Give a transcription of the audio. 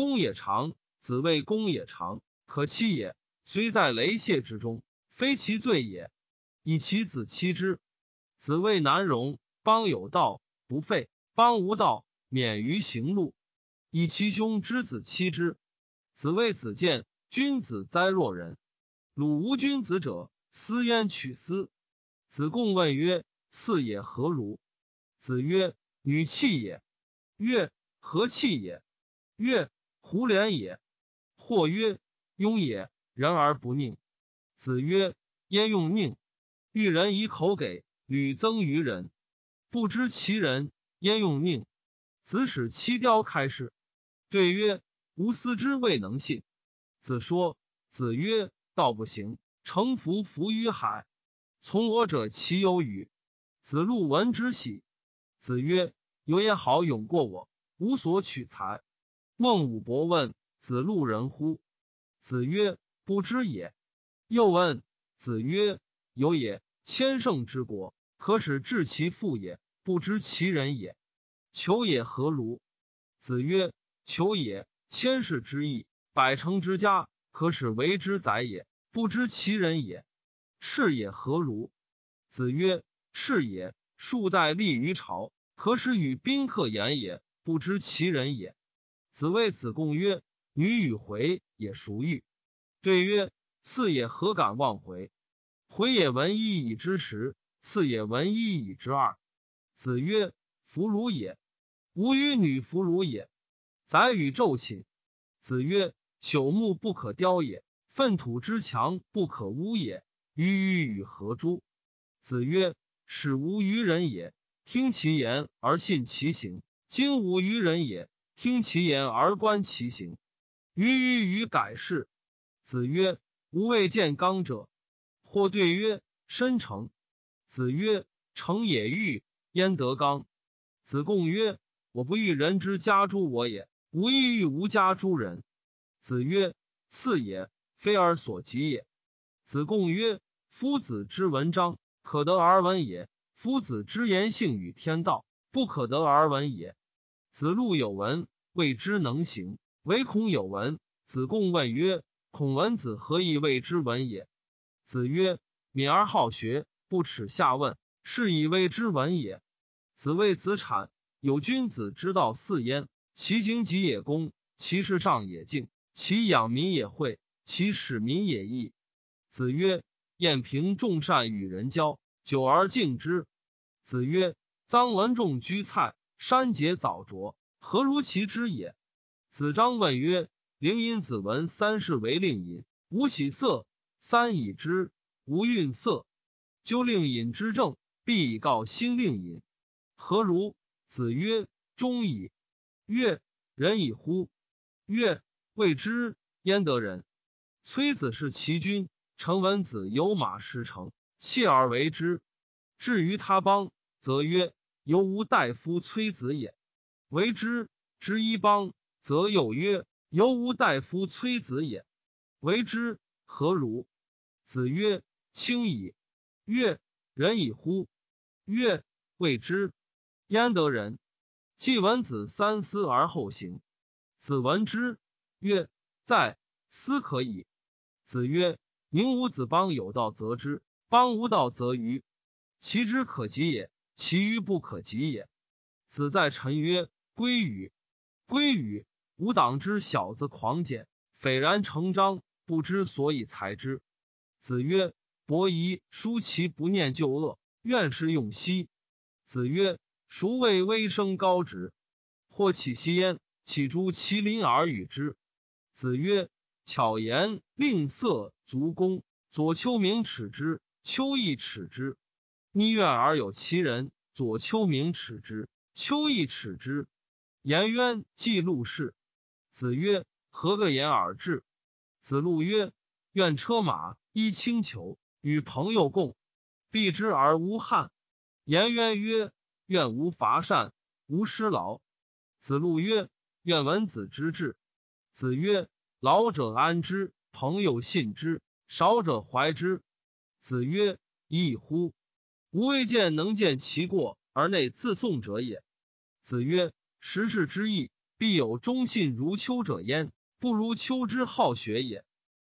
公也长，子谓公也长，可欺也。虽在雷泄之中，非其罪也。以其子欺之。子谓难容。邦有道不废，邦无道免于行路。以其兄之子欺之。子谓子建。君子哉若人！鲁无君子者，斯焉取斯？子贡问曰：“次也何如？”子曰：“女气也。”曰：“何气也？”曰：“胡连也。”或曰：“庸也。”人而不佞。子曰：“焉用佞？欲人以口给，屡增于人，不知其人，焉用佞？”子使七雕开示，对曰：“吾思之未能信。”子说，子曰：“道不行，乘浮浮于海，从我者其有与？”子路闻之喜。子曰：“有也好，勇过我，无所取材。”孟武伯问子路人乎？子曰：“不知也。”又问子曰：“有也，千乘之国，可使治其父也，不知其人也。求也何如？”子曰：“求也，千世之义。”百乘之家，可使为之宰也，不知其人也。赤也何如？子曰：赤也，数代立于朝，可使与宾客言也，不知其人也。子谓子贡曰：女与回也孰欲？对曰：次也何敢忘回？回也闻一以之十，次也闻一以之二。子曰：弗如也。吾与女弗如也。宰与昼寝。子曰。朽木不可雕也，粪土之强不可污也。鱼与与何诸？子曰：使无于人也，听其言而信其行；今无于人也，听其言而观其行。鱼与与改是。子曰：吾未见刚者。或对曰：申成。子曰：成也欲，焉得刚？子贡曰：我不欲人之家诸我也，吾亦欲无家诸人。子曰：“次也，非尔所及也。”子贡曰：“夫子之文章，可得而闻也；夫子之言性与天道，不可得而闻也。”子路有闻，谓之能行；唯恐有闻。子贡问曰：“孔文子何以谓之闻也？”子曰：“敏而好学，不耻下问，是以谓之闻也。”子谓子产：“有君子之道四焉：其行己也公，其事上也敬。”其养民也惠，其使民也义。子曰：晏平众善与人交，久而敬之。子曰：臧文仲居蔡，山节早着，何如其之也？子张问曰：灵隐子闻三世为令尹，无喜色，三已之，无愠色。究令尹之政，必以告新令尹。何如？子曰：忠矣。曰：仁矣乎？曰。谓之焉得人？崔子是其君，成文子有马师承，弃而为之。至于他邦，则曰：犹吾大夫崔子也。为之之一邦，则又曰：犹吾大夫崔子也。为之何如？子曰：轻矣。曰：仁矣乎？曰：谓之焉得人？季文子三思而后行。子闻之。曰：在斯可矣。子曰：宁无子邦有道则之，邦无道则愚。其之可及也，其愚不可及也。子在臣曰：归与，归与。吾党之小子狂简，斐然成章，不知所以裁之。子曰：伯夷叔其不念旧恶，愿是用兮。子曰：孰谓微生高直？或起息焉，岂诸其邻而与之？子曰：“巧言令色，足弓。左丘明耻之，丘亦耻之。逆怨而有其人，左丘明耻之，丘亦耻之。”颜渊记录事。子曰：“何个言而至？”子路曰：“愿车马，衣轻裘，与朋友共，避之而无憾。”颜渊曰：“愿无伐善，无失劳。”子路曰：“愿闻子之志。”子曰：“老者安之，朋友信之，少者怀之。”子曰：“亦乎！吾未见能见其过而内自颂者也。”子曰：“时事之义，必有忠信如丘者焉，不如丘之好学也。